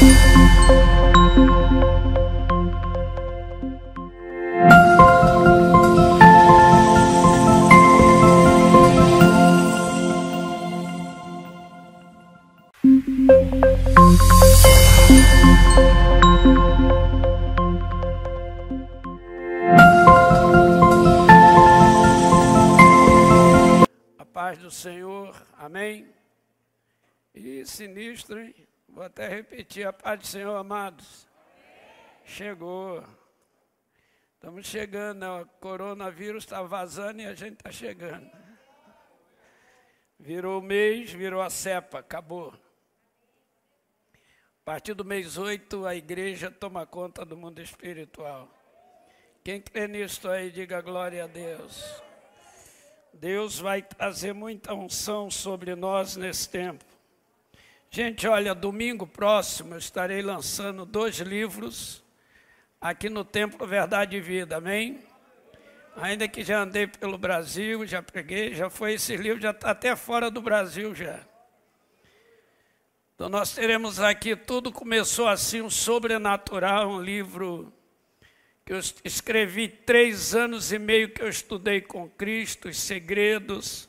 A paz do Senhor, amém? E sinistro, hein? Vou até repetir, a paz do Senhor, amados. Chegou. Estamos chegando, o coronavírus está vazando e a gente está chegando. Virou o mês, virou a cepa, acabou. A partir do mês 8, a igreja toma conta do mundo espiritual. Quem crê nisso aí, diga glória a Deus. Deus vai trazer muita unção sobre nós nesse tempo. Gente, olha, domingo próximo eu estarei lançando dois livros aqui no Templo Verdade e Vida, amém? Ainda que já andei pelo Brasil, já preguei, já foi esse livro, já está até fora do Brasil já. Então nós teremos aqui, tudo começou assim, um sobrenatural, um livro que eu escrevi três anos e meio que eu estudei com Cristo, os segredos,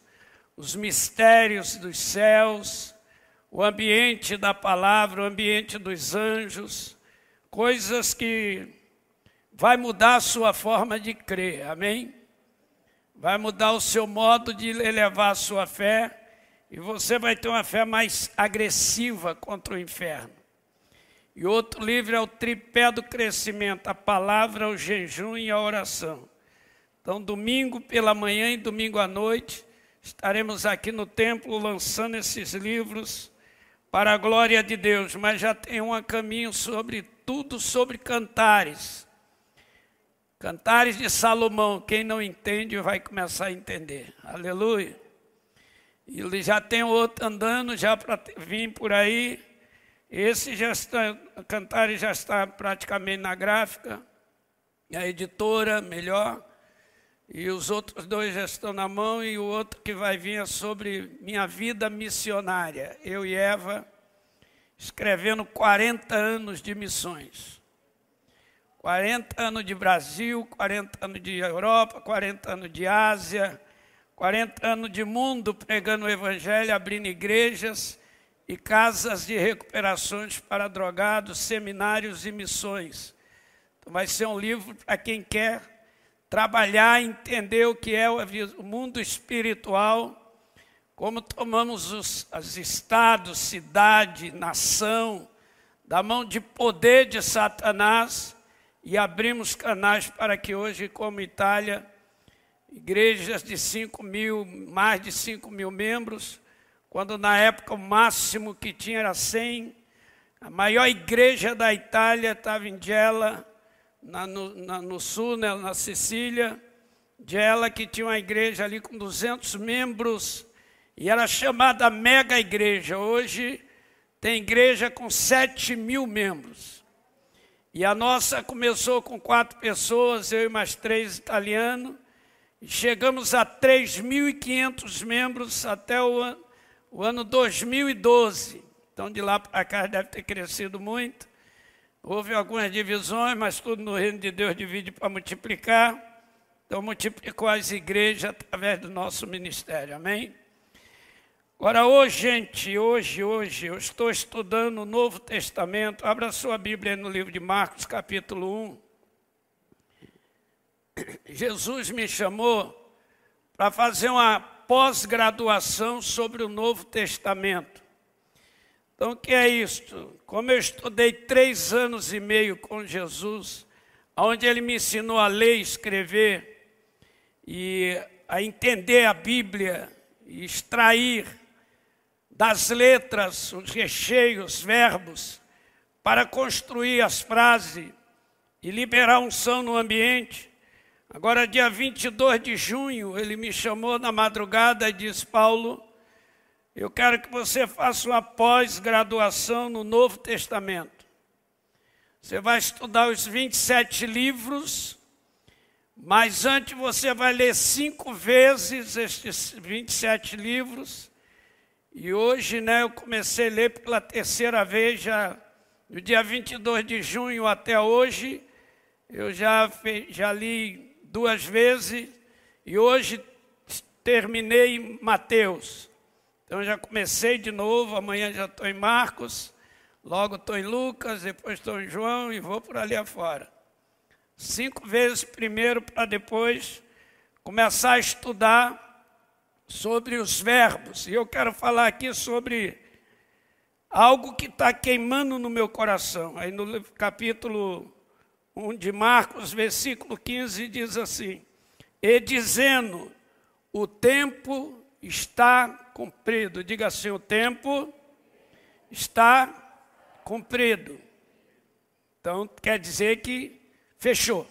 os mistérios dos céus, o ambiente da palavra, o ambiente dos anjos, coisas que vai mudar a sua forma de crer, amém? Vai mudar o seu modo de elevar a sua fé e você vai ter uma fé mais agressiva contra o inferno. E outro livro é o tripé do crescimento, a palavra, o jejum e a oração. Então, domingo pela manhã e domingo à noite, estaremos aqui no templo lançando esses livros para a glória de Deus, mas já tem um caminho sobre tudo sobre cantares. Cantares de Salomão, quem não entende vai começar a entender. Aleluia. Ele já tem outro andando já para vir por aí. Esse já está, Cantares já está praticamente na gráfica, a editora melhor, e os outros dois já estão na mão, e o outro que vai vir é sobre minha vida missionária. Eu e Eva, escrevendo 40 anos de missões. 40 anos de Brasil, 40 anos de Europa, 40 anos de Ásia, 40 anos de mundo pregando o Evangelho, abrindo igrejas e casas de recuperações para drogados, seminários e missões. Então vai ser um livro para quem quer trabalhar, entender o que é o mundo espiritual, como tomamos os, os estados, cidade, nação, da mão de poder de Satanás e abrimos canais para que hoje, como Itália, igrejas de 5 mil, mais de 5 mil membros, quando na época o máximo que tinha era 100. A maior igreja da Itália estava em Gela, na, no, na, no, sul, né, na Sicília. Gela, que tinha uma igreja ali com 200 membros, e era chamada mega igreja. Hoje tem igreja com 7 mil membros. E a nossa começou com quatro pessoas, eu e mais três italianos, Chegamos a 3.500 membros até o ano, o ano 2012. Então, de lá para cá deve ter crescido muito. Houve algumas divisões, mas tudo no reino de Deus divide para multiplicar. Então, multiplicou as igrejas através do nosso ministério. Amém? Agora, hoje, gente, hoje, hoje, eu estou estudando o Novo Testamento. Abra sua Bíblia no livro de Marcos, capítulo 1. Jesus me chamou para fazer uma pós-graduação sobre o Novo Testamento. Então, o que é isto? Como eu estudei três anos e meio com Jesus, onde ele me ensinou a ler e escrever, e a entender a Bíblia, e extrair das letras os recheios, verbos, para construir as frases e liberar unção no ambiente. Agora, dia 22 de junho, ele me chamou na madrugada e disse: Paulo, eu quero que você faça uma pós-graduação no Novo Testamento. Você vai estudar os 27 livros, mas antes você vai ler cinco vezes estes 27 livros. E hoje, né, eu comecei a ler pela terceira vez, já do dia 22 de junho até hoje, eu já, já li duas vezes e hoje terminei Mateus. Então já comecei de novo, amanhã já estou em Marcos, logo estou em Lucas, depois estou em João e vou por ali afora. Cinco vezes primeiro para depois começar a estudar sobre os verbos. E eu quero falar aqui sobre algo que está queimando no meu coração. Aí no capítulo 1 de Marcos, versículo 15, diz assim: E dizendo, o tempo está cumprido. Diga assim: o tempo está cumprido. Então quer dizer que fechou.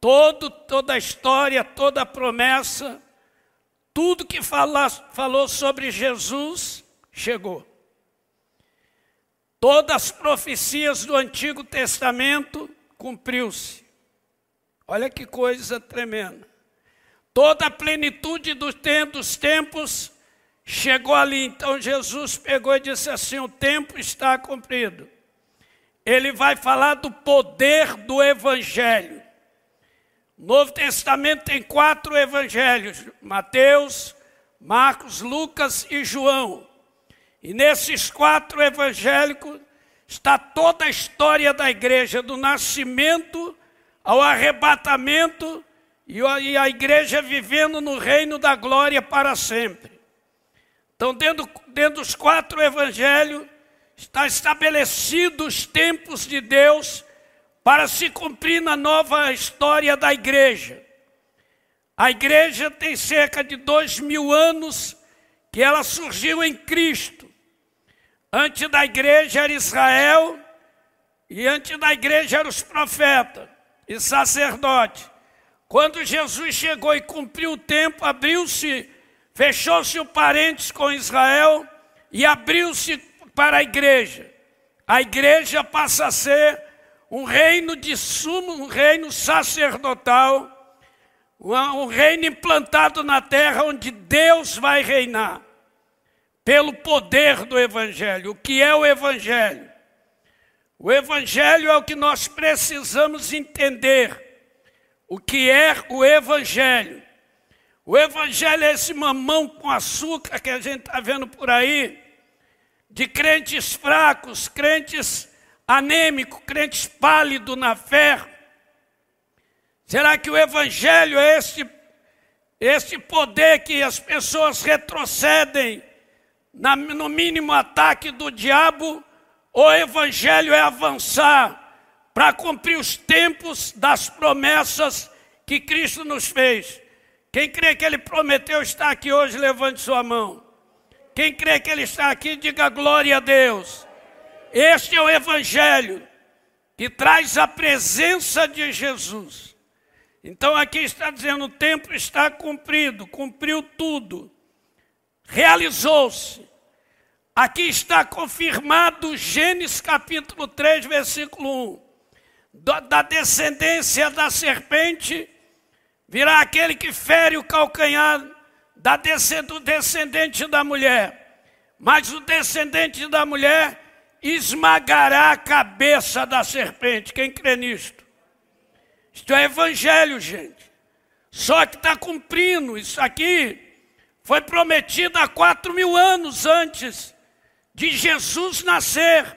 Todo, toda a história, toda a promessa, tudo que fala, falou sobre Jesus chegou. Todas as profecias do Antigo Testamento cumpriu-se. Olha que coisa tremenda. Toda a plenitude dos tempos chegou ali. Então Jesus pegou e disse assim: O tempo está cumprido. Ele vai falar do poder do Evangelho. Novo Testamento tem quatro evangelhos: Mateus, Marcos, Lucas e João. E nesses quatro evangélicos está toda a história da igreja, do nascimento ao arrebatamento e a igreja vivendo no reino da glória para sempre. Então, dentro, dentro dos quatro evangelhos, está estabelecido os tempos de Deus para se cumprir na nova história da igreja. A igreja tem cerca de dois mil anos que ela surgiu em Cristo. Antes da igreja era Israel, e antes da igreja eram os profetas e sacerdotes. Quando Jesus chegou e cumpriu o tempo, abriu-se, fechou-se o parentes com Israel e abriu-se para a igreja. A igreja passa a ser um reino de sumo, um reino sacerdotal, um reino implantado na terra onde Deus vai reinar, pelo poder do Evangelho. O que é o Evangelho? O Evangelho é o que nós precisamos entender. O que é o Evangelho? O Evangelho é esse mamão com açúcar que a gente está vendo por aí, de crentes fracos, crentes anêmico, crente pálido na fé? Será que o Evangelho é esse, esse poder que as pessoas retrocedem na, no mínimo ataque do diabo? Ou o Evangelho é avançar para cumprir os tempos das promessas que Cristo nos fez? Quem crê que Ele prometeu estar aqui hoje, levante sua mão. Quem crê que Ele está aqui, diga glória a Deus. Este é o Evangelho que traz a presença de Jesus. Então aqui está dizendo: o tempo está cumprido, cumpriu tudo, realizou-se. Aqui está confirmado Gênesis capítulo 3, versículo 1. Da descendência da serpente virá aquele que fere o calcanhar da do descendente da mulher. Mas o descendente da mulher esmagará a cabeça da serpente. Quem crê nisto? Isto é evangelho, gente. Só que está cumprindo. Isso aqui foi prometido há quatro mil anos antes de Jesus nascer.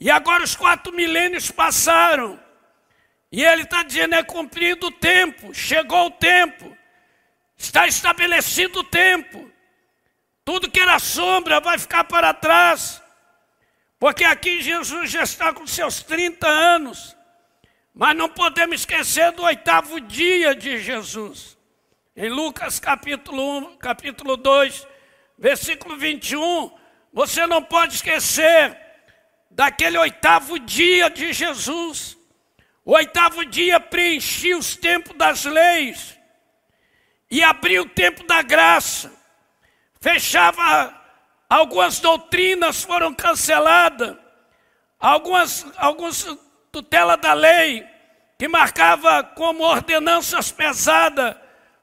E agora os quatro milênios passaram. E ele está dizendo: é cumprido o tempo, chegou o tempo, está estabelecido o tempo. Tudo que era sombra vai ficar para trás. Porque aqui Jesus já está com seus 30 anos. Mas não podemos esquecer do oitavo dia de Jesus. Em Lucas capítulo 1, capítulo 2, versículo 21, você não pode esquecer daquele oitavo dia de Jesus. O oitavo dia preenchia os tempos das leis e abria o tempo da graça. Fechava algumas doutrinas foram canceladas, algumas, algumas tutela da lei que marcava como ordenanças pesadas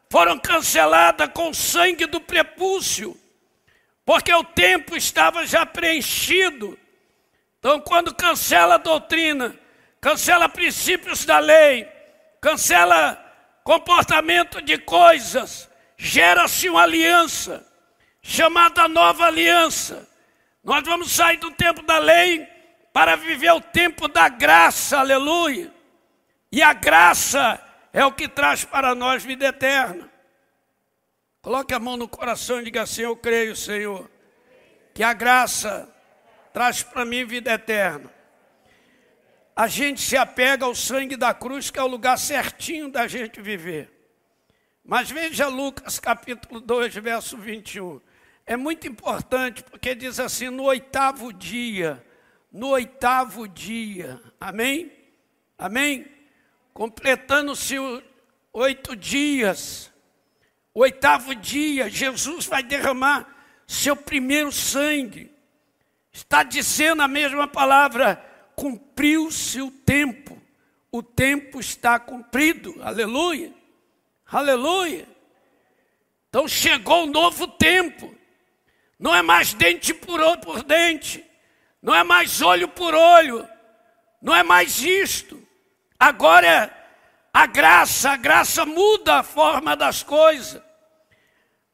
foram canceladas com sangue do prepúcio. porque o tempo estava já preenchido. Então, quando cancela a doutrina, cancela princípios da lei, cancela comportamento de coisas, gera-se uma aliança, chamada nova aliança. Nós vamos sair do tempo da lei para viver o tempo da graça, aleluia. E a graça é o que traz para nós vida eterna. Coloque a mão no coração e diga assim: Eu creio, Senhor, que a graça traz para mim vida eterna. A gente se apega ao sangue da cruz, que é o lugar certinho da gente viver. Mas veja Lucas capítulo 2, verso 21. É muito importante porque diz assim: no oitavo dia, no oitavo dia, amém? Amém? Completando-se oito dias, oitavo dia, Jesus vai derramar seu primeiro sangue. Está dizendo a mesma palavra, cumpriu-se o tempo, o tempo está cumprido, aleluia, aleluia. Então chegou um novo tempo, não é mais dente por, por dente, não é mais olho por olho, não é mais isto, agora é a graça, a graça muda a forma das coisas.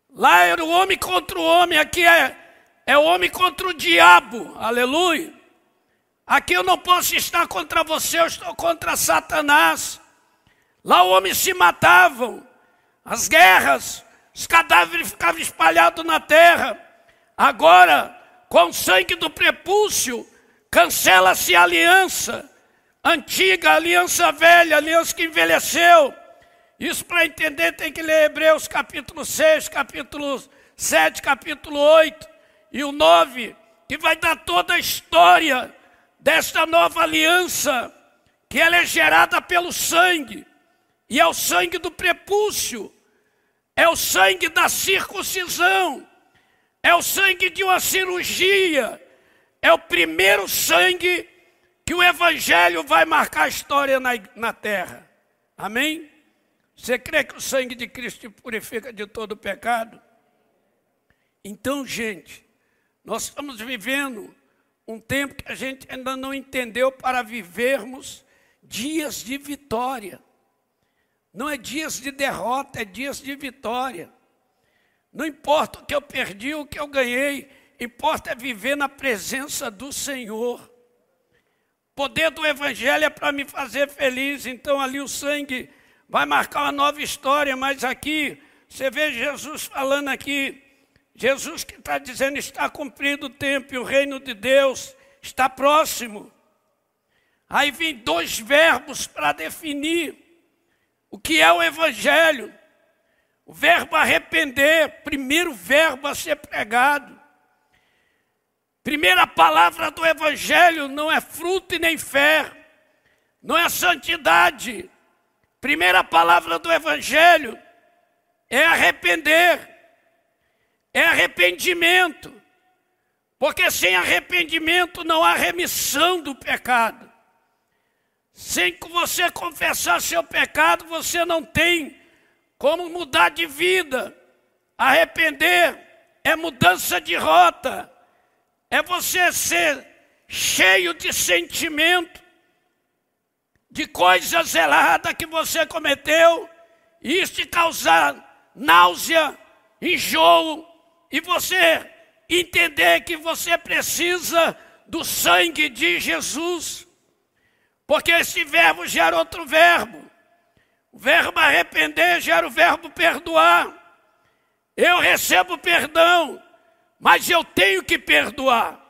Lá era o homem contra o homem, aqui é, é o homem contra o diabo, aleluia. Aqui eu não posso estar contra você, eu estou contra Satanás. Lá o homem se matavam, as guerras, os cadáveres ficavam espalhados na terra. Agora, com o sangue do prepúcio, cancela-se a aliança antiga, aliança velha, aliança que envelheceu isso para entender tem que ler Hebreus capítulo 6, capítulo 7, capítulo 8 e o 9, que vai dar toda a história desta nova aliança, que ela é gerada pelo sangue, e é o sangue do prepúcio, é o sangue da circuncisão, é o sangue de uma cirurgia, é o primeiro sangue que o Evangelho vai marcar a história na, na terra. Amém? Você crê que o sangue de Cristo te purifica de todo pecado? Então, gente, nós estamos vivendo um tempo que a gente ainda não entendeu para vivermos dias de vitória. Não é dias de derrota, é dias de vitória. Não importa o que eu perdi, o que eu ganhei, importa é viver na presença do Senhor. Poder do Evangelho é para me fazer feliz, então ali o sangue vai marcar uma nova história, mas aqui você vê Jesus falando aqui, Jesus que está dizendo está cumprido o tempo e o reino de Deus está próximo. Aí vem dois verbos para definir o que é o Evangelho. O verbo arrepender, primeiro verbo a ser pregado. Primeira palavra do Evangelho não é fruto e nem fé, não é santidade, Primeira palavra do Evangelho é arrepender, é arrependimento, porque sem arrependimento não há remissão do pecado. Sem que você confessar seu pecado, você não tem como mudar de vida. Arrepender é mudança de rota, é você ser cheio de sentimento de coisas erradas que você cometeu, e isso te causar náusea, enjoo, e você entender que você precisa do sangue de Jesus, porque esse verbo gera outro verbo. O verbo arrepender gera o verbo perdoar. Eu recebo perdão, mas eu tenho que perdoar.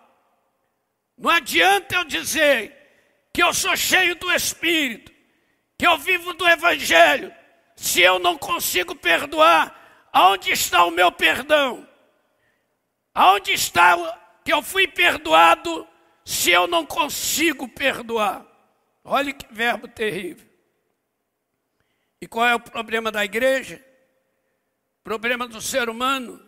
Não adianta eu dizer que eu sou cheio do Espírito, que eu vivo do Evangelho, se eu não consigo perdoar, aonde está o meu perdão? Aonde está que eu fui perdoado se eu não consigo perdoar? Olha que verbo terrível. E qual é o problema da igreja? O problema do ser humano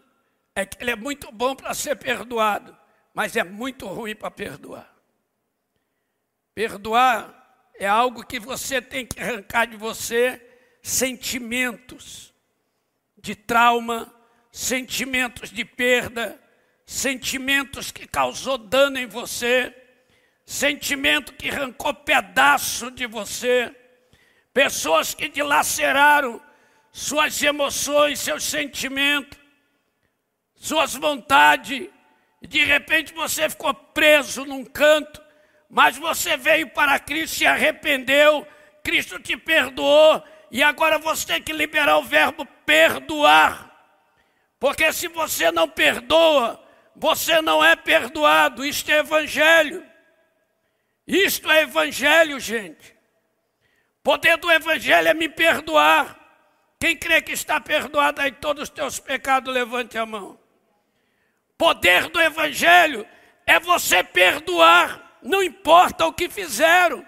é que ele é muito bom para ser perdoado, mas é muito ruim para perdoar. Perdoar é algo que você tem que arrancar de você sentimentos de trauma, sentimentos de perda, sentimentos que causou dano em você, sentimento que arrancou pedaço de você, pessoas que dilaceraram suas emoções, seus sentimentos, suas vontades, e de repente você ficou preso num canto, mas você veio para Cristo, se arrependeu, Cristo te perdoou, e agora você tem que liberar o verbo perdoar. Porque se você não perdoa, você não é perdoado. Isto é evangelho. Isto é evangelho, gente. Poder do evangelho é me perdoar. Quem crê que está perdoado aí todos os teus pecados, levante a mão. Poder do evangelho é você perdoar, não importa o que fizeram.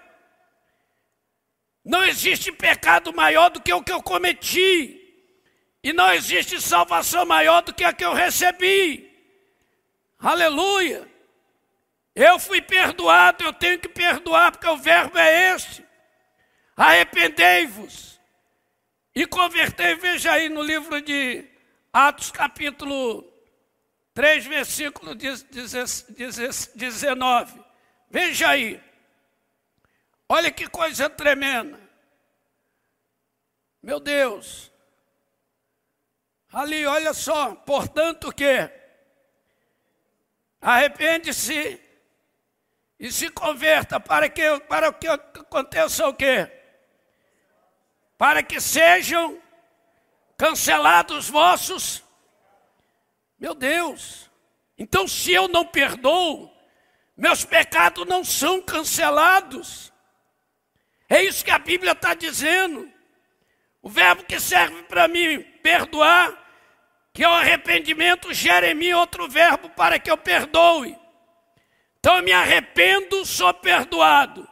Não existe pecado maior do que o que eu cometi. E não existe salvação maior do que a que eu recebi. Aleluia. Eu fui perdoado, eu tenho que perdoar, porque o verbo é este. Arrependei-vos e convertei. Veja aí no livro de Atos, capítulo 3, versículo 19. Veja aí. Olha que coisa tremenda. Meu Deus. Ali, olha só. Portanto, que arrepende-se e se converta para que para que aconteça o quê? Para que sejam cancelados vossos. Meu Deus. Então, se eu não perdoo, meus pecados não são cancelados. É isso que a Bíblia está dizendo. O verbo que serve para mim perdoar, que o arrependimento, gera em mim outro verbo para que eu perdoe. Então eu me arrependo, sou perdoado.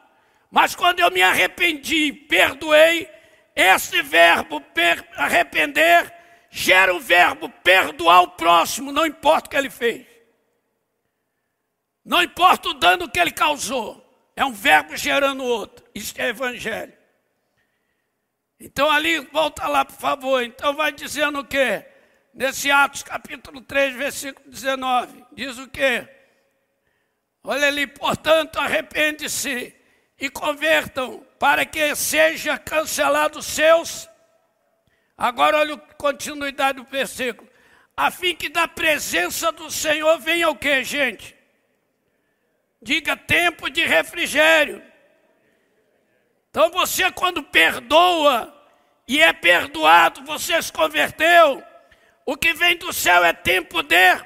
Mas quando eu me arrependi, perdoei, esse verbo per arrepender gera o verbo perdoar o próximo, não importa o que ele fez. Não importa o dano que ele causou. É um verbo gerando outro. Isso é evangelho. Então ali, volta lá, por favor. Então vai dizendo o quê? Nesse Atos capítulo 3, versículo 19. Diz o quê? Olha ali, portanto, arrepende-se e convertam para que seja cancelado seus. Agora olha a continuidade do versículo. A fim que da presença do Senhor venha o que, gente? Diga tempo de refrigério. Então você, quando perdoa e é perdoado, você se converteu. O que vem do céu é tempo de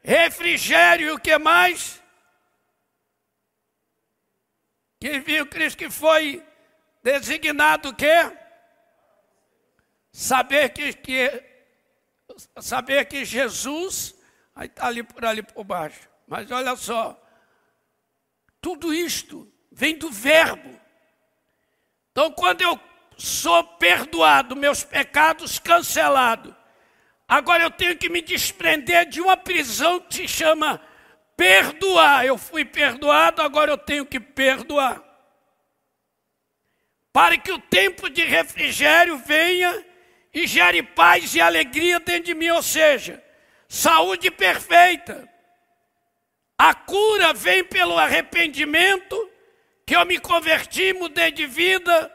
refrigério. E o que mais? Quem viu Cristo que foi designado o quê? Saber que, que saber que Jesus, aí está ali por ali por baixo. Mas olha só, tudo isto vem do verbo. Então, quando eu sou perdoado, meus pecados cancelados, agora eu tenho que me desprender de uma prisão que se chama perdoar. Eu fui perdoado, agora eu tenho que perdoar. Para que o tempo de refrigério venha e gere paz e alegria dentro de mim, ou seja, saúde perfeita. A cura vem pelo arrependimento, que eu me converti, mudei de vida,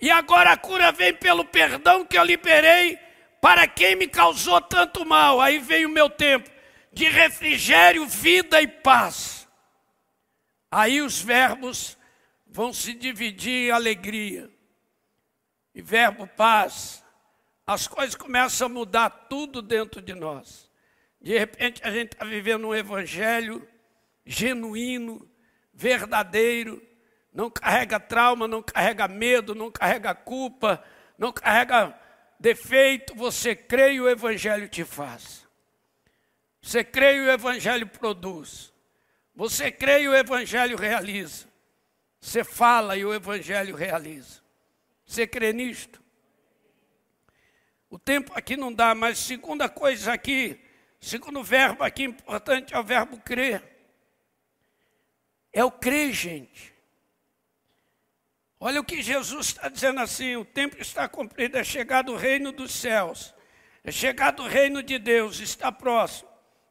e agora a cura vem pelo perdão que eu liberei para quem me causou tanto mal. Aí vem o meu tempo de refrigério, vida e paz. Aí os verbos vão se dividir em alegria. E verbo paz, as coisas começam a mudar tudo dentro de nós. De repente a gente está vivendo um evangelho genuíno, verdadeiro, não carrega trauma, não carrega medo, não carrega culpa, não carrega defeito. Você crê e o evangelho te faz. Você crê e o evangelho produz. Você crê e o evangelho realiza. Você fala e o evangelho realiza. Você crê nisto? O tempo aqui não dá, mas segunda coisa aqui Segundo verbo aqui importante é o verbo crer. É o crer, gente. Olha o que Jesus está dizendo assim: o tempo está cumprido, é chegado o reino dos céus, é chegado o reino de Deus, está próximo.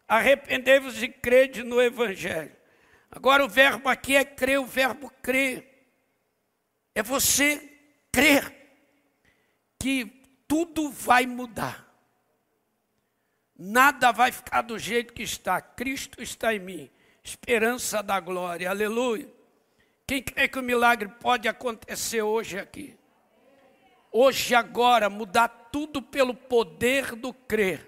arrependei-vos e crede no Evangelho. Agora o verbo aqui é crer, o verbo crer. É você crer que tudo vai mudar. Nada vai ficar do jeito que está. Cristo está em mim. Esperança da glória. Aleluia. Quem crê que o milagre pode acontecer hoje aqui? Hoje, agora, mudar tudo pelo poder do crer.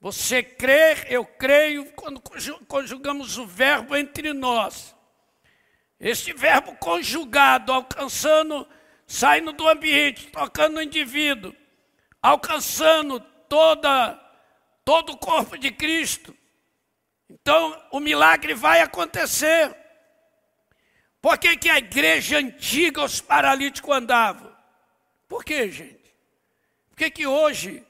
Você crer, eu creio, quando conjugamos o verbo entre nós. Este verbo conjugado, alcançando, saindo do ambiente, tocando no indivíduo, alcançando toda todo o corpo de Cristo. Então, o milagre vai acontecer. Por que, que a igreja antiga, os paralíticos andavam? Por que, gente? Por que, que hoje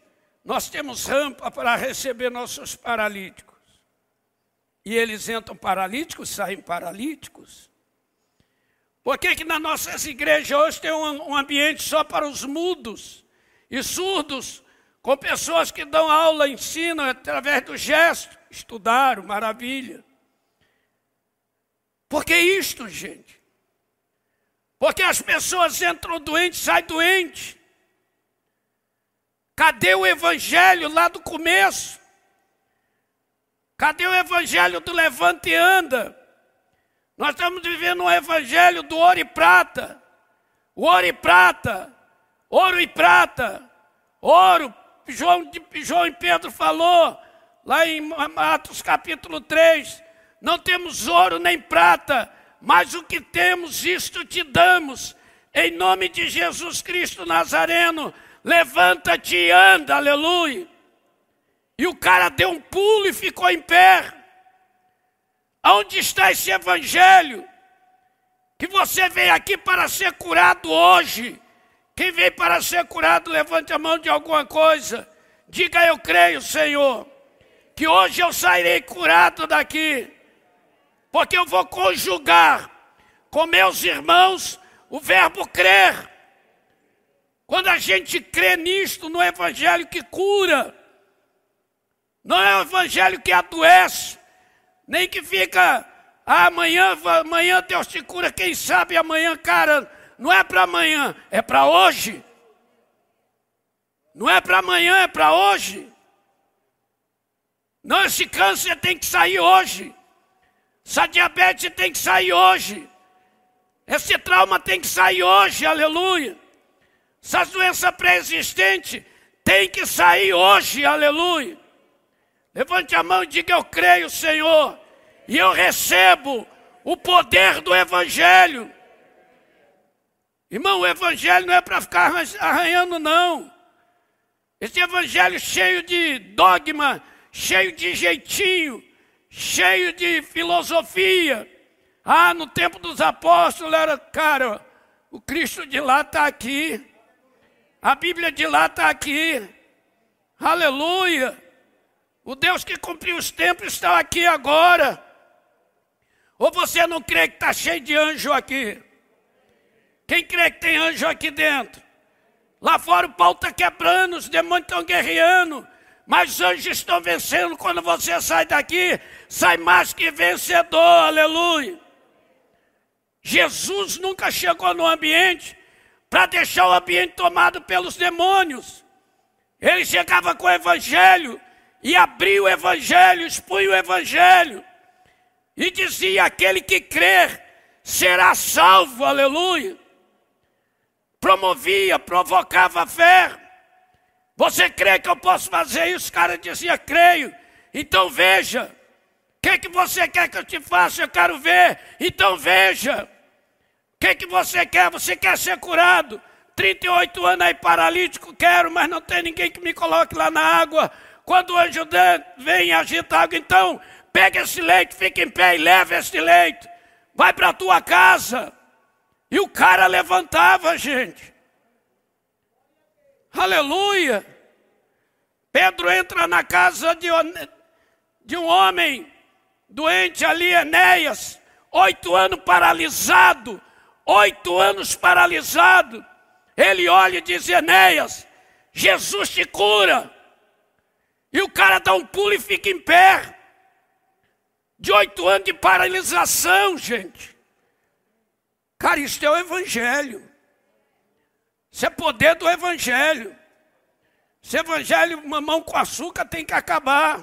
nós temos rampa para receber nossos paralíticos? E eles entram paralíticos, saem paralíticos? Por que, que nas nossas igrejas hoje tem um, um ambiente só para os mudos e surdos com pessoas que dão aula, ensinam através do gesto, estudaram, maravilha. Por que isto, gente? Porque as pessoas entram doentes, saem doentes. Cadê o evangelho lá do começo? Cadê o evangelho do levante e anda? Nós estamos vivendo um evangelho do ouro e prata. O ouro e prata, ouro e prata, ouro, João, João e Pedro falou, lá em Atos capítulo 3, não temos ouro nem prata, mas o que temos, isto te damos, em nome de Jesus Cristo Nazareno, levanta-te e anda, aleluia. E o cara deu um pulo e ficou em pé. Onde está esse evangelho? Que você veio aqui para ser curado hoje. Quem veio para ser curado, levante a mão de alguma coisa. Diga eu creio, Senhor, que hoje eu sairei curado daqui, porque eu vou conjugar com meus irmãos o verbo crer. Quando a gente crê nisto, no evangelho que cura, não é o evangelho que adoece, nem que fica ah, amanhã, amanhã Deus te cura, quem sabe amanhã, cara, não é para amanhã, é para hoje. Não é para amanhã, é para hoje. Não, esse câncer tem que sair hoje. Essa diabetes tem que sair hoje. Esse trauma tem que sair hoje, aleluia. Essa doença pré-existente tem que sair hoje, aleluia. Levante a mão e diga: Eu creio, Senhor, e eu recebo o poder do Evangelho. Irmão, o Evangelho não é para ficar arranhando, não. Esse Evangelho cheio de dogma, cheio de jeitinho, cheio de filosofia. Ah, no tempo dos apóstolos era, cara, o Cristo de lá está aqui. A Bíblia de lá está aqui. Aleluia. O Deus que cumpriu os tempos está aqui agora. Ou você não crê que está cheio de anjo aqui? Quem crê que tem anjo aqui dentro? Lá fora o pau está quebrando, os demônios estão guerreando, mas os anjos estão vencendo. Quando você sai daqui, sai mais que vencedor, aleluia. Jesus nunca chegou no ambiente para deixar o ambiente tomado pelos demônios. Ele chegava com o evangelho e abria o evangelho, expunha o evangelho e dizia: aquele que crer será salvo, aleluia promovia, provocava fé. Você crê que eu posso fazer isso? O cara dizia, creio. Então veja. O que, que você quer que eu te faça? Eu quero ver. Então veja. O que, que você quer? Você quer ser curado? 38 anos aí paralítico, quero, mas não tem ninguém que me coloque lá na água. Quando o anjo vem e agita a água, então pega esse leite, fica em pé e leva esse leite. Vai para a tua casa. E o cara levantava, gente. Aleluia. Pedro entra na casa de, de um homem doente ali, Enéas, oito anos paralisado, oito anos paralisado. Ele olha e diz: Enéas, Jesus te cura. E o cara dá um pulo e fica em pé. De oito anos de paralisação, gente. Cara, isso é o Evangelho. Isso é poder do Evangelho. Esse Evangelho, mamão com açúcar, tem que acabar.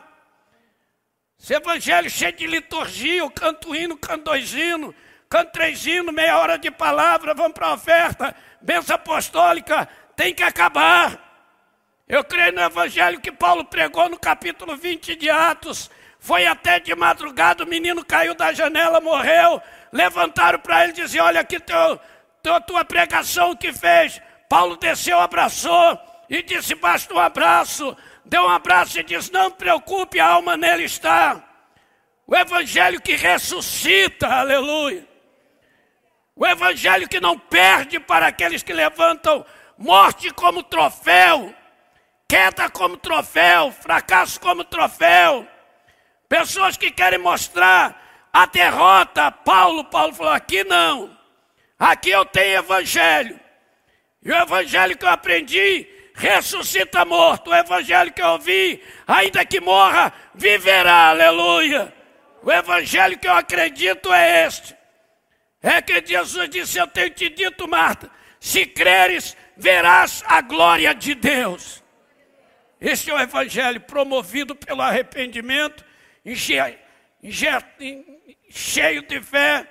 Esse Evangelho cheio de liturgia, eu canto hino, canto dois hinos, canto três hinos, meia hora de palavra, vamos para a oferta, benção apostólica, tem que acabar. Eu creio no Evangelho que Paulo pregou no capítulo 20 de Atos. Foi até de madrugada, o menino caiu da janela, morreu. Levantaram para ele e diziam: Olha aqui teu, teu, tua pregação que fez. Paulo desceu, abraçou e disse: Basta um abraço. Deu um abraço e disse: Não preocupe, a alma nele está. O evangelho que ressuscita, aleluia. O evangelho que não perde para aqueles que levantam morte como troféu, queda como troféu, fracasso como troféu. Pessoas que querem mostrar a derrota. Paulo, Paulo falou: aqui não. Aqui eu tenho evangelho. E o evangelho que eu aprendi ressuscita morto. O evangelho que eu ouvi, ainda que morra, viverá. Aleluia. O evangelho que eu acredito é este. É que Jesus disse: Eu tenho te dito, Marta, se creres, verás a glória de Deus. Este é o evangelho promovido pelo arrependimento, cheio de fé,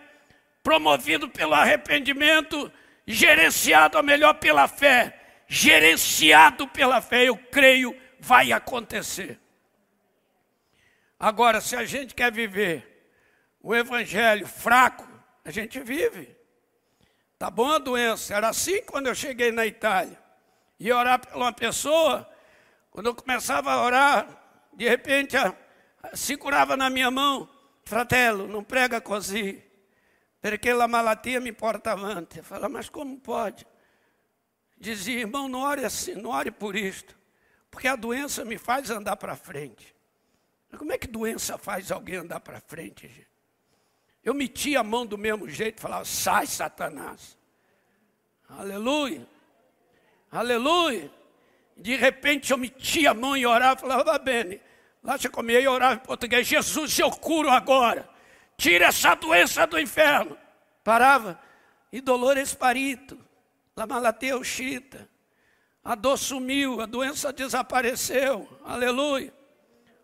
promovido pelo arrependimento gerenciado a melhor pela fé, gerenciado pela fé, eu creio, vai acontecer. Agora, se a gente quer viver o evangelho fraco, a gente vive. Tá bom a doença? Era assim quando eu cheguei na Itália. Ia orar por uma pessoa, quando eu começava a orar, de repente se curava na minha mão, fratello, não prega così perché la malattia me porta avanti. Fala, mas como pode? Dizia, irmão, não ore assim, não ore por isto, porque a doença me faz andar para frente. Como é que doença faz alguém andar para frente, gente? Eu metia a mão do mesmo jeito, falava, sai, Satanás. Aleluia. Aleluia. De repente eu metia a mão e orava, falava, va bene. Lá você comia e orava em português, Jesus, eu curo agora. Tira essa doença do inferno. Parava. E dolor esparito. La malattia uscita. A dor sumiu, a doença desapareceu. Aleluia.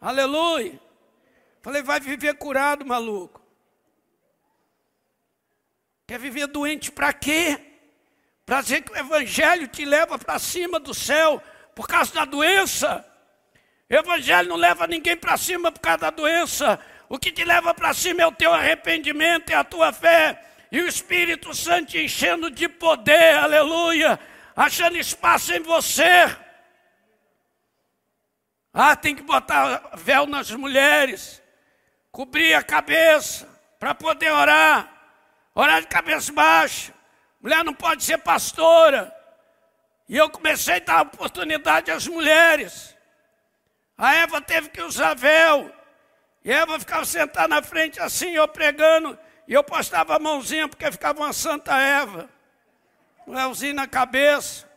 Aleluia. Falei, vai viver curado, maluco. Quer viver doente para quê? Para dizer que o evangelho te leva para cima do céu por causa da doença. O evangelho não leva ninguém para cima por causa da doença. O que te leva para cima é o teu arrependimento, é a tua fé. E o Espírito Santo te enchendo de poder, aleluia, achando espaço em você. Ah, tem que botar véu nas mulheres, cobrir a cabeça para poder orar, orar de cabeça baixa. Mulher não pode ser pastora. E eu comecei a dar oportunidade às mulheres. A Eva teve que usar véu. E Eva ficava sentada na frente assim, eu pregando, e eu postava a mãozinha, porque ficava uma santa Eva, um véuzinho na cabeça,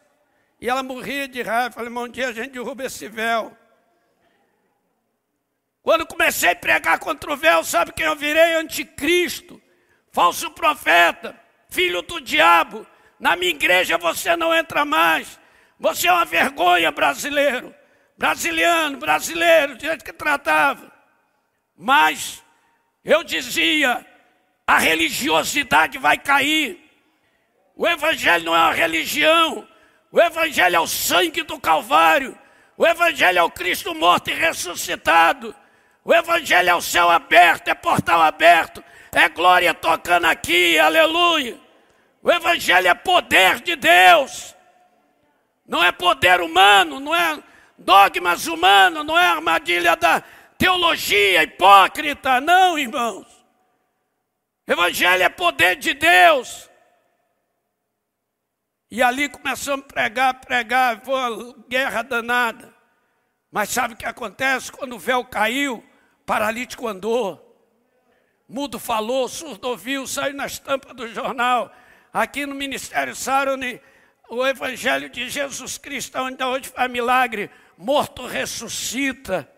e ela morria de raiva. Falei, um dia a gente derruba esse véu. Quando comecei a pregar contra o véu, sabe quem eu virei? Anticristo, falso profeta, filho do diabo. Na minha igreja você não entra mais. Você é uma vergonha, brasileiro. Brasiliano, brasileiro, do jeito que tratava. Mas eu dizia, a religiosidade vai cair. O Evangelho não é uma religião. O Evangelho é o sangue do Calvário. O Evangelho é o Cristo morto e ressuscitado. O Evangelho é o céu aberto, é portal aberto, é glória tocando aqui, aleluia. O Evangelho é poder de Deus, não é poder humano, não é dogmas humanos, não é armadilha da, teologia hipócrita, não, irmãos. Evangelho é poder de Deus. E ali começamos a pregar, pregar, foi uma guerra danada. Mas sabe o que acontece? Quando o véu caiu, paralítico andou. Mudo falou, surdo ouviu, saiu na estampa do jornal. Aqui no Ministério Saroni, o Evangelho de Jesus Cristo, onde hoje faz milagre, morto ressuscita.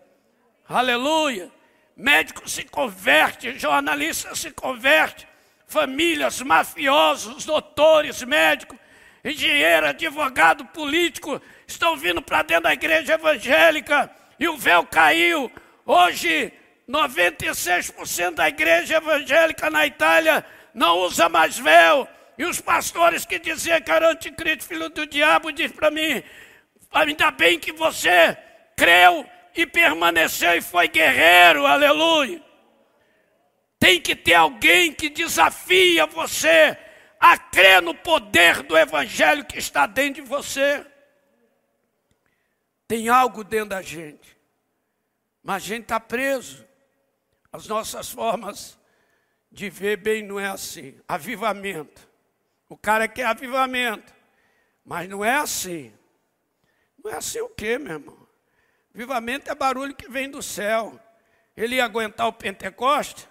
Aleluia. Médico se converte, jornalista se converte, famílias, mafiosos, doutores, médicos, engenheiro, advogado, político estão vindo para dentro da igreja evangélica e o véu caiu. Hoje, 96% da igreja evangélica na Itália não usa mais véu. E os pastores que diziam que era anticristo, filho do diabo, diz para mim: ainda bem que você creu e permaneceu e foi guerreiro, aleluia. Tem que ter alguém que desafia você a crer no poder do evangelho que está dentro de você. Tem algo dentro da gente, mas a gente está preso. As nossas formas de ver bem não é assim. Avivamento. O cara quer avivamento, mas não é assim. Não é assim o quê, meu irmão? Avivamento é barulho que vem do céu. Ele ia aguentar o Pentecoste?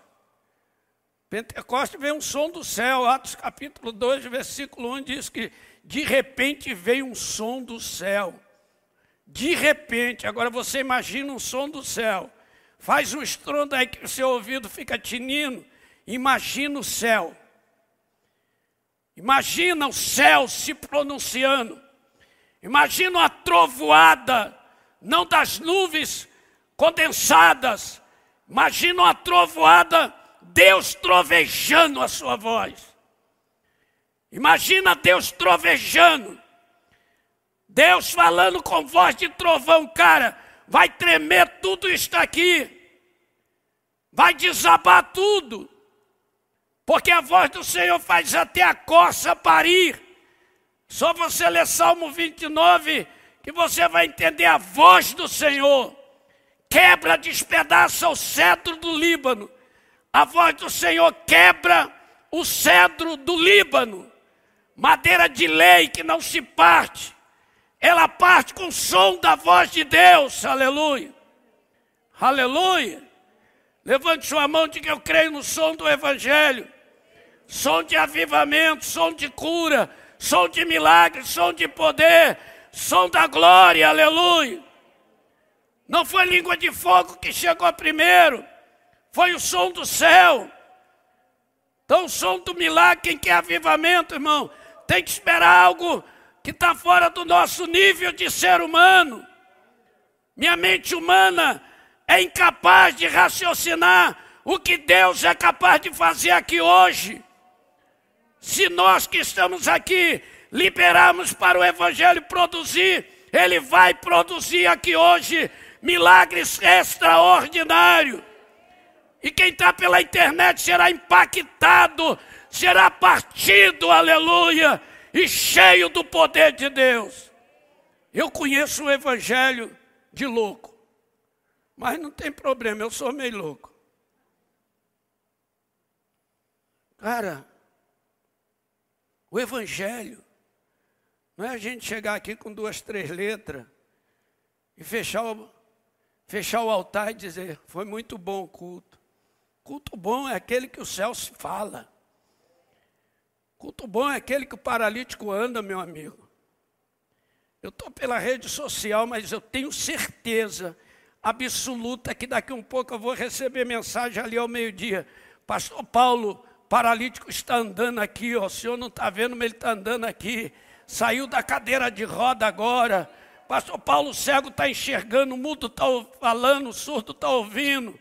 Pentecoste veio um som do céu. Atos capítulo 2, versículo 1 diz que de repente veio um som do céu. De repente, agora você imagina um som do céu. Faz um estrondo aí que o seu ouvido fica tinindo. Imagina o céu. Imagina o céu se pronunciando. Imagina a trovoada, não das nuvens condensadas. Imagina a trovoada, Deus trovejando a sua voz. Imagina Deus trovejando. Deus falando com voz de trovão, cara, vai tremer tudo isso aqui. Vai desabar tudo. Porque a voz do Senhor faz até a coça parir. Só você ler Salmo 29 que você vai entender a voz do Senhor. Quebra, despedaça o cedro do Líbano. A voz do Senhor quebra o cedro do Líbano. Madeira de lei que não se parte. Ela parte com o som da voz de Deus. Aleluia. Aleluia. Levante sua mão e diga: Eu creio no som do Evangelho som de avivamento, som de cura, som de milagre, som de poder, som da glória, aleluia. Não foi língua de fogo que chegou primeiro, foi o som do céu. Então, o som do milagre, quem quer avivamento, irmão, tem que esperar algo que está fora do nosso nível de ser humano. Minha mente humana é incapaz de raciocinar o que Deus é capaz de fazer aqui hoje se nós que estamos aqui liberarmos para o Evangelho produzir, ele vai produzir aqui hoje milagres extraordinários. E quem está pela internet será impactado, será partido, aleluia, e cheio do poder de Deus. Eu conheço o Evangelho de louco, mas não tem problema, eu sou meio louco. Cara, o Evangelho não é a gente chegar aqui com duas, três letras e fechar o, fechar o altar e dizer: foi muito bom o culto. Culto bom é aquele que o céu se fala. Culto bom é aquele que o paralítico anda, meu amigo. Eu estou pela rede social, mas eu tenho certeza absoluta que daqui um pouco eu vou receber mensagem ali ao meio-dia. Pastor Paulo, paralítico está andando aqui, ó, o senhor não está vendo, mas ele está andando aqui. Saiu da cadeira de roda agora. Pastor Paulo cego está enxergando, o mudo está falando, o surdo está ouvindo.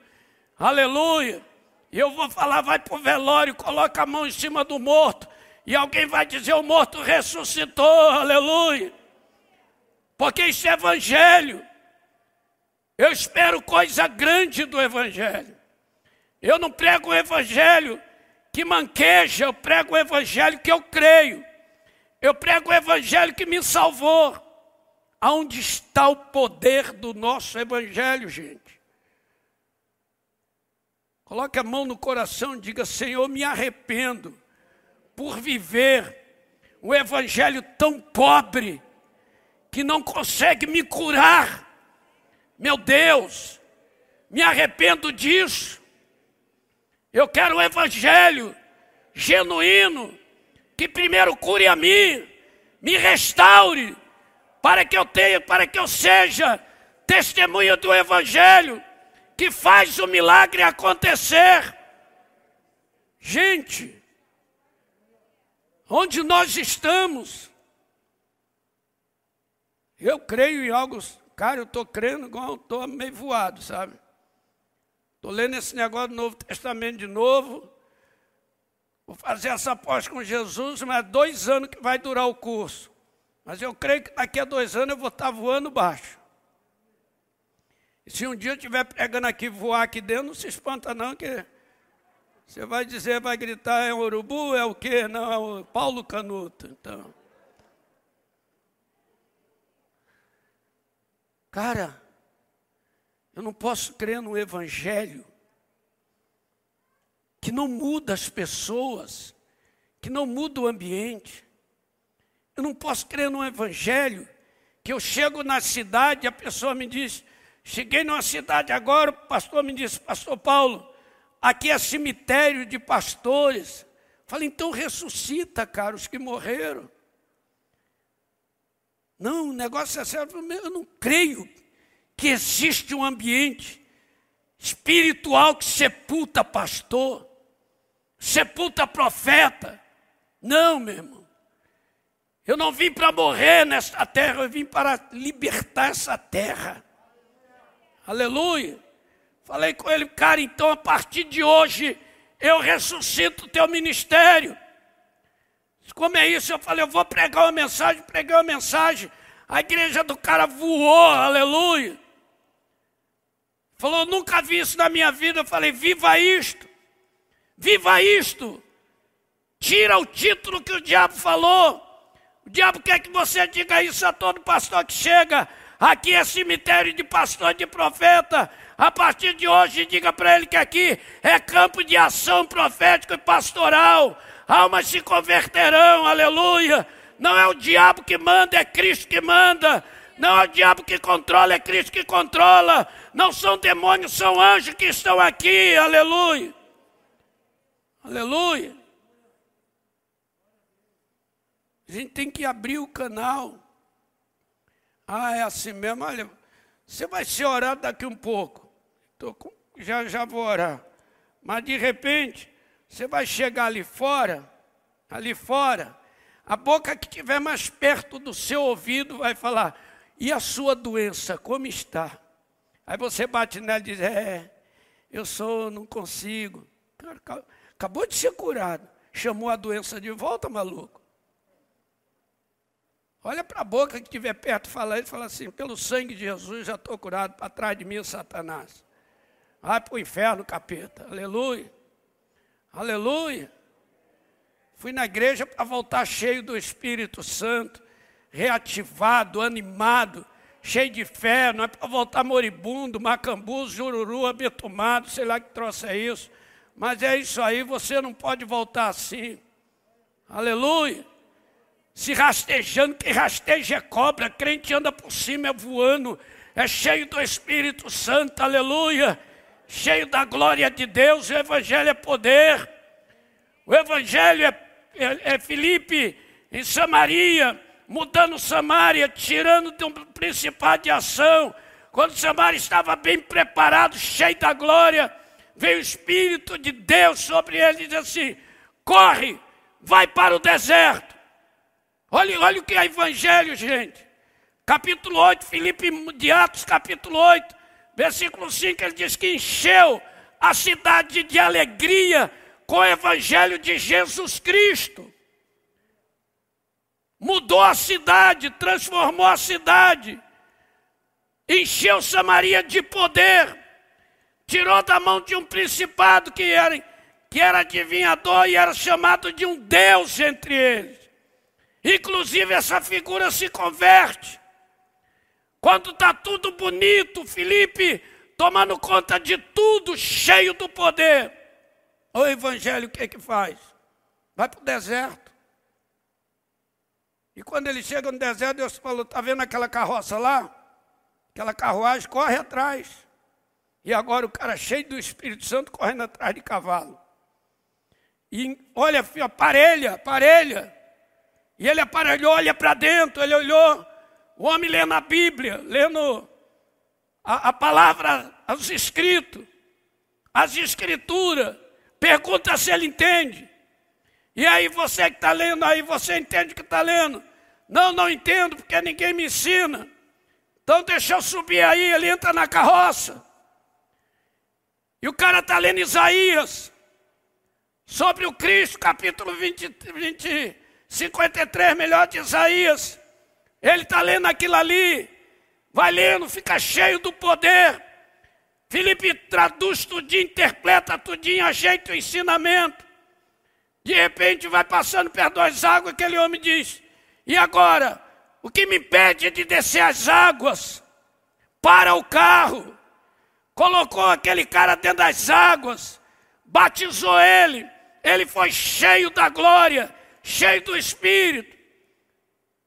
Aleluia. E eu vou falar, vai para o velório, coloca a mão em cima do morto. E alguém vai dizer, o morto ressuscitou, aleluia. Porque isso é evangelho. Eu espero coisa grande do evangelho. Eu não prego o evangelho que manqueja, eu prego o evangelho que eu creio. Eu prego o evangelho que me salvou. Aonde está o poder do nosso evangelho, gente? Coloque a mão no coração e diga: Senhor, me arrependo por viver um evangelho tão pobre que não consegue me curar. Meu Deus, me arrependo disso. Eu quero um evangelho genuíno, que primeiro cure a mim, me restaure, para que eu tenha, para que eu seja testemunha do Evangelho, que faz o milagre acontecer. Gente, onde nós estamos, eu creio em algo, cara, eu estou crendo igual estou meio voado, sabe? Estou lendo esse negócio do Novo Testamento de novo. Vou fazer essa pós com Jesus, mas é dois anos que vai durar o curso. Mas eu creio que daqui a dois anos eu vou estar voando baixo. E se um dia eu estiver pregando aqui, voar aqui dentro, não se espanta não, que você vai dizer, vai gritar, é um urubu, é o quê? Não, é o Paulo Canuto. Então. Cara, eu não posso crer no Evangelho que não muda as pessoas, que não muda o ambiente. Eu não posso crer no Evangelho que eu chego na cidade e a pessoa me diz: Cheguei numa cidade agora, o pastor me disse, Pastor Paulo, aqui é cemitério de pastores. Falei, então ressuscita, cara, os que morreram. Não, o negócio é sério. Eu não creio que existe um ambiente espiritual que sepulta pastor, sepulta profeta. Não, meu irmão. Eu não vim para morrer nesta terra, eu vim para libertar essa terra. Aleluia. Falei com ele, cara, então a partir de hoje eu ressuscito o teu ministério. Como é isso? Eu falei, eu vou pregar uma mensagem, preguei uma mensagem. A igreja do cara voou, aleluia. Falou, nunca vi isso na minha vida. Eu falei, viva isto. Viva isto. Tira o título que o diabo falou. O diabo quer que você diga isso a todo pastor que chega. Aqui é cemitério de pastor e de profeta. A partir de hoje, diga para ele que aqui é campo de ação profética e pastoral. Almas se converterão, aleluia. Não é o diabo que manda, é Cristo que manda. Não é o diabo que controla, é Cristo que controla. Não são demônios, são anjos que estão aqui, aleluia. Aleluia. A gente tem que abrir o canal. Ah, é assim mesmo. Olha, você vai ser orado daqui um pouco. Tô com, já, já vou orar. Mas de repente, você vai chegar ali fora, ali fora, a boca que estiver mais perto do seu ouvido vai falar: e a sua doença, como está? Aí você bate nela e diz: é, eu sou, não consigo. Cara, acabou de ser curado. Chamou a doença de volta, maluco. Olha para a boca que estiver perto fala e fala assim: pelo sangue de Jesus já estou curado, para trás de mim, Satanás. Vai para o inferno, capeta. Aleluia. Aleluia. Fui na igreja para voltar cheio do Espírito Santo, reativado, animado, cheio de fé, não é para voltar moribundo, macambu, jururu, abetumado, sei lá que trouxe é isso. Mas é isso aí, você não pode voltar assim. Aleluia. Se rastejando, quem rasteja é cobra, crente anda por cima, é voando, é cheio do Espírito Santo, aleluia, cheio da glória de Deus, o Evangelho é poder, o Evangelho é, é, é em Samaria, mudando Samaria, tirando de um principado de ação, quando Samaria estava bem preparado, cheio da glória, veio o Espírito de Deus sobre ele e diz assim: corre, vai para o deserto. Olha, olha o que é evangelho, gente. Capítulo 8, Filipe de Atos, capítulo 8, versículo 5, ele diz que encheu a cidade de alegria com o evangelho de Jesus Cristo. Mudou a cidade, transformou a cidade, encheu Samaria de poder, tirou da mão de um principado que era, que era adivinhador e era chamado de um Deus entre eles. Inclusive, essa figura se converte. Quando está tudo bonito, Felipe tomando conta de tudo, cheio do poder. O evangelho o que é que faz? Vai para o deserto. E quando ele chega no deserto, Deus falou: está vendo aquela carroça lá? Aquela carruagem corre atrás. E agora o cara cheio do Espírito Santo correndo atrás de cavalo. E olha, filho, parelha, parelha. E ele aparelhou, olha para dentro, ele olhou. O homem lendo a Bíblia, lendo a, a palavra, os escritos, as escrituras, pergunta se ele entende. E aí você que está lendo aí, você entende que está lendo? Não, não entendo, porque ninguém me ensina. Então deixa eu subir aí, ele entra na carroça. E o cara está lendo Isaías, sobre o Cristo, capítulo 20, 20 53, melhor de Isaías. Ele está lendo aquilo ali, vai lendo, fica cheio do poder. Felipe traduz tudinho, interpreta tudinho, ajeita o ensinamento. De repente vai passando perto das águas, aquele homem diz: E agora? O que me impede de descer as águas? Para o carro. Colocou aquele cara dentro das águas, batizou ele, ele foi cheio da glória, cheio do Espírito.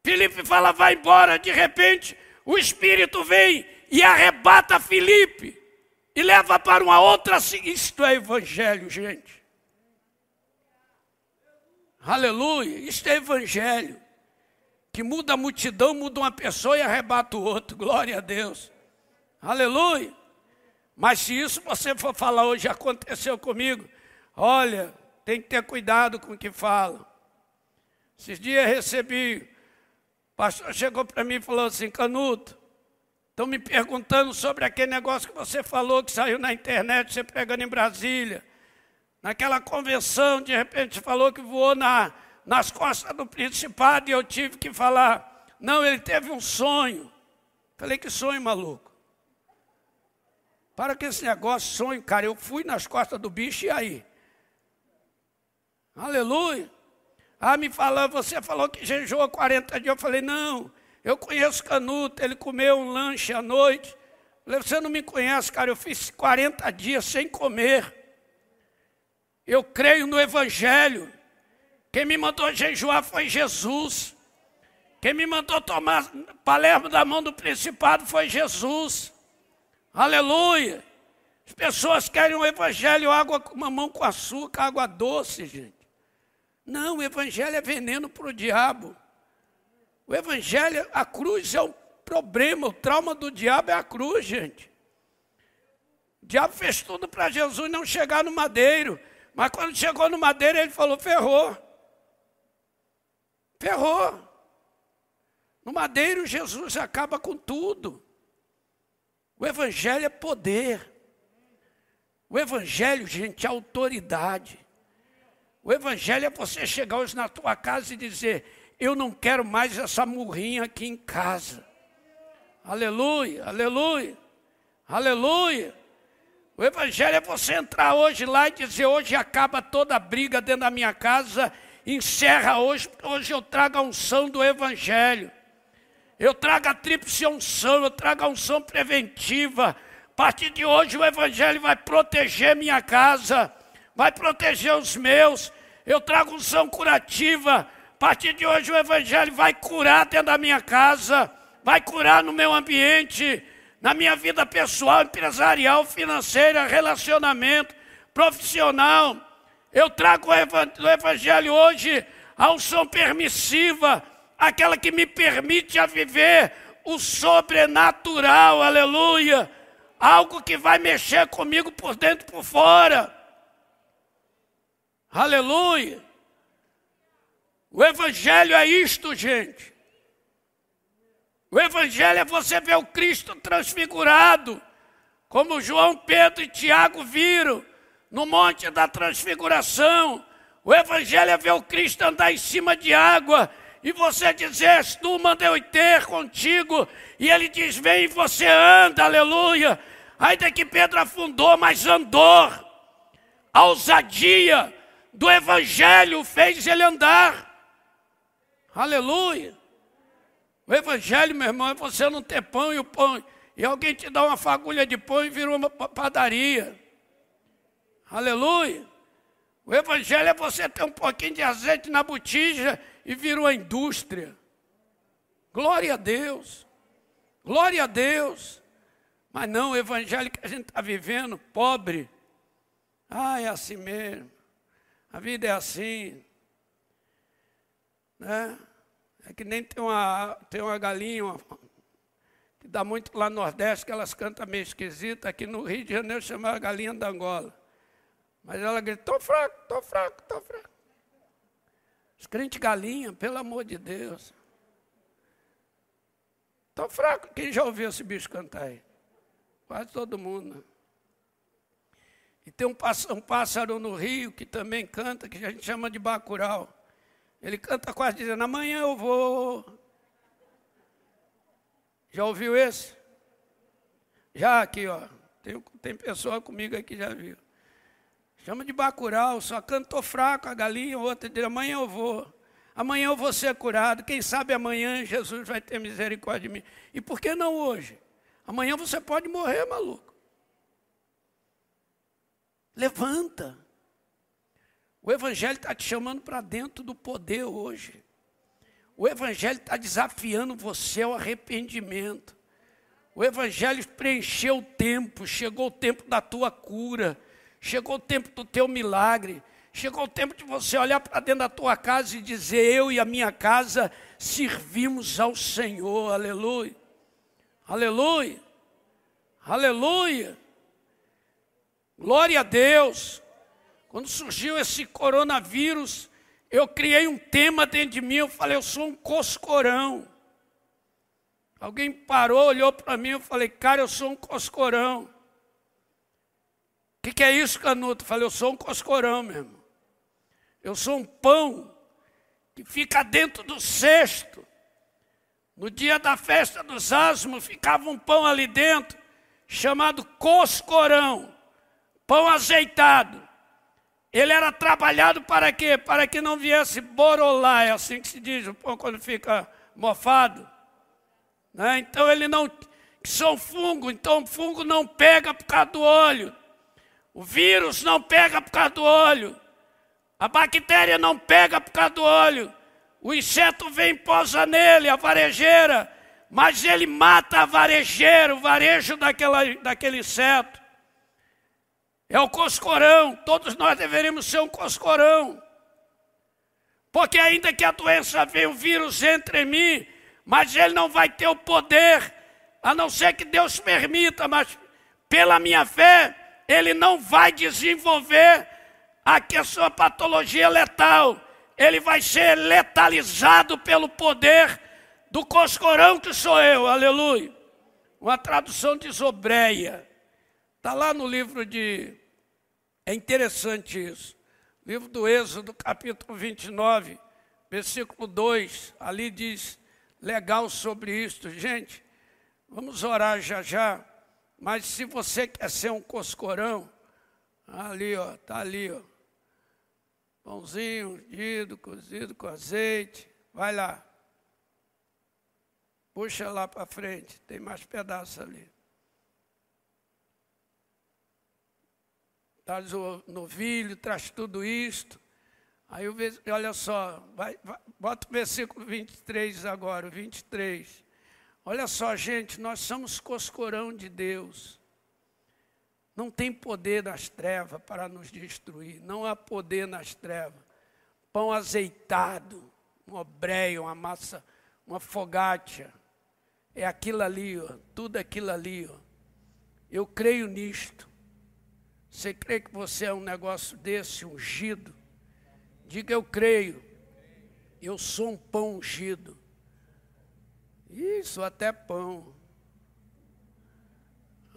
Felipe fala, vai embora. De repente, o Espírito vem e arrebata Felipe e leva para uma outra. Isto é evangelho, gente. Aleluia. Isto é evangelho. Que muda a multidão, muda uma pessoa e arrebata o outro. Glória a Deus. Aleluia. Mas se isso você for falar hoje, aconteceu comigo, olha, tem que ter cuidado com o que fala. Esses dias recebi, o pastor chegou para mim e falou assim, Canuto, Estão me perguntando sobre aquele negócio que você falou, que saiu na internet, você pregando em Brasília. Naquela convenção, de repente falou que voou na, nas costas do principado e eu tive que falar. Não, ele teve um sonho. Falei, que sonho, maluco? Para que esse negócio, sonho, cara. Eu fui nas costas do bicho e aí? Aleluia. Ah, me falou, você falou que jejuou 40 dias. Eu falei, não. Eu conheço Canuto, ele comeu um lanche à noite. falei, você não me conhece, cara, eu fiz 40 dias sem comer. Eu creio no Evangelho. Quem me mandou jejuar foi Jesus. Quem me mandou tomar Palermo da mão do principado foi Jesus. Aleluia. As pessoas querem o Evangelho, água com mamão com açúcar, água doce, gente. Não, o Evangelho é veneno para o diabo. O evangelho, a cruz é o problema, o trauma do diabo é a cruz, gente. O diabo fez tudo para Jesus não chegar no madeiro. Mas quando chegou no madeiro, ele falou: ferrou. Ferrou. No madeiro, Jesus acaba com tudo. O Evangelho é poder. O Evangelho, gente, é autoridade. O Evangelho é você chegar hoje na tua casa e dizer: eu não quero mais essa murrinha aqui em casa. Aleluia, aleluia, aleluia. O Evangelho é você entrar hoje lá e dizer: hoje acaba toda a briga dentro da minha casa, encerra hoje, hoje eu trago a unção do Evangelho. Eu trago a tríplice unção, eu trago a unção preventiva. A partir de hoje o Evangelho vai proteger minha casa, vai proteger os meus. Eu trago unção curativa, a partir de hoje o Evangelho vai curar dentro da minha casa, vai curar no meu ambiente, na minha vida pessoal, empresarial, financeira, relacionamento, profissional. Eu trago o Evangelho hoje a unção permissiva, aquela que me permite a viver o sobrenatural, aleluia. Algo que vai mexer comigo por dentro e por fora. Aleluia. O Evangelho é isto, gente. O Evangelho é você ver o Cristo transfigurado, como João, Pedro e Tiago viram no Monte da Transfiguração. O Evangelho é ver o Cristo andar em cima de água e você dizer: Tu mandei eu ter contigo. E ele diz: Vem e você anda, aleluia. Ainda que Pedro afundou, mas andou. A ousadia do Evangelho fez ele andar. Aleluia. O evangelho, meu irmão, é você não ter pão e o pão. E alguém te dá uma fagulha de pão e vira uma padaria. Aleluia. O evangelho é você ter um pouquinho de azeite na botija e vira uma indústria. Glória a Deus. Glória a Deus. Mas não, o evangelho que a gente está vivendo, pobre. Ah, é assim mesmo. A vida é assim. Né? É que nem tem uma, tem uma galinha, uma, que dá muito lá no Nordeste, que elas cantam meio esquisita. Aqui no Rio de Janeiro chama galinha da Angola. Mas ela grita, estou fraco, estou fraco, estou fraco. Os crentes galinha, pelo amor de Deus. Estou fraco. Quem já ouviu esse bicho cantar aí? Quase todo mundo. E tem um pássaro, um pássaro no Rio que também canta, que a gente chama de bacural. Ele canta quase dizendo, amanhã eu vou. Já ouviu esse? Já aqui, ó. Tem, tem pessoa comigo aqui que já viu. Chama de bacural, só cantou fraco a galinha, outra diz, amanhã eu vou. Amanhã eu vou ser curado. Quem sabe amanhã Jesus vai ter misericórdia de mim. E por que não hoje? Amanhã você pode morrer, maluco. Levanta. O Evangelho está te chamando para dentro do poder hoje. O Evangelho está desafiando você ao arrependimento. O Evangelho preencheu o tempo, chegou o tempo da tua cura, chegou o tempo do teu milagre, chegou o tempo de você olhar para dentro da tua casa e dizer: Eu e a minha casa servimos ao Senhor, aleluia, aleluia, aleluia. Glória a Deus. Quando surgiu esse coronavírus, eu criei um tema dentro de mim. Eu falei, eu sou um coscorão. Alguém parou, olhou para mim. Eu falei, cara, eu sou um coscorão. Que, que é isso, Canuto? Eu falei, eu sou um coscorão mesmo. Eu sou um pão que fica dentro do cesto. No dia da festa dos asmos, ficava um pão ali dentro, chamado coscorão pão azeitado. Ele era trabalhado para quê? Para que não viesse borolar, é assim que se diz o pão quando fica mofado. Né? Então ele não, que são fungo, então o fungo não pega por causa do óleo. O vírus não pega por causa do óleo. A bactéria não pega por causa do óleo. O inseto vem e posa nele, a varejeira, mas ele mata a varejeira, o varejo daquela, daquele inseto. É o coscorão, todos nós deveríamos ser um coscorão. Porque ainda que a doença venha, o vírus entre em mim, mas ele não vai ter o poder, a não ser que Deus permita, mas pela minha fé, ele não vai desenvolver a sua patologia letal. Ele vai ser letalizado pelo poder do coscorão que sou eu, aleluia. Uma tradução de Zobreia. Está lá no livro de. É interessante isso. Livro do Êxodo, capítulo 29, versículo 2. Ali diz legal sobre isso. Gente, vamos orar já já. Mas se você quer ser um coscorão, ali, ó, tá ali, ó. Pãozinho ungido, cozido com azeite. Vai lá. Puxa lá para frente, tem mais pedaço ali. traz o novilho, traz tudo isto. Aí olha só, vai, vai, bota o versículo 23 agora, o 23. Olha só, gente, nós somos coscorão de Deus. Não tem poder nas trevas para nos destruir. Não há poder nas trevas. Pão azeitado, um obreio, uma massa, uma fogatia. É aquilo ali, ó, tudo aquilo ali. Ó. Eu creio nisto. Você crê que você é um negócio desse, ungido? Diga eu creio. Eu sou um pão ungido. Isso, até pão.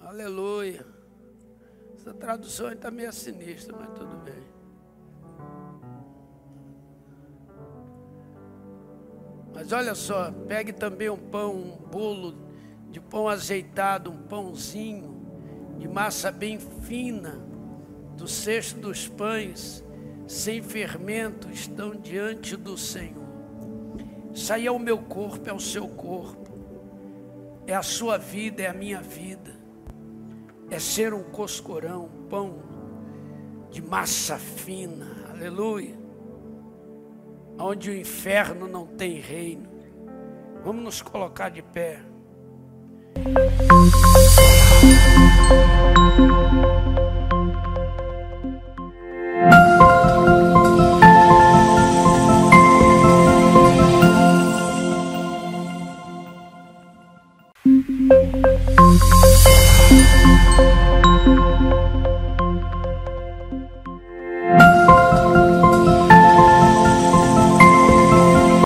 Aleluia. Essa tradução está meio sinistra, mas tudo bem. Mas olha só, pegue também um pão, um bolo de pão azeitado, um pãozinho de massa bem fina do cesto dos pães sem fermento estão diante do Senhor. Isso aí é o meu corpo, é o seu corpo, é a sua vida, é a minha vida, é ser um coscorão, pão de massa fina, aleluia, onde o inferno não tem reino. Vamos nos colocar de pé.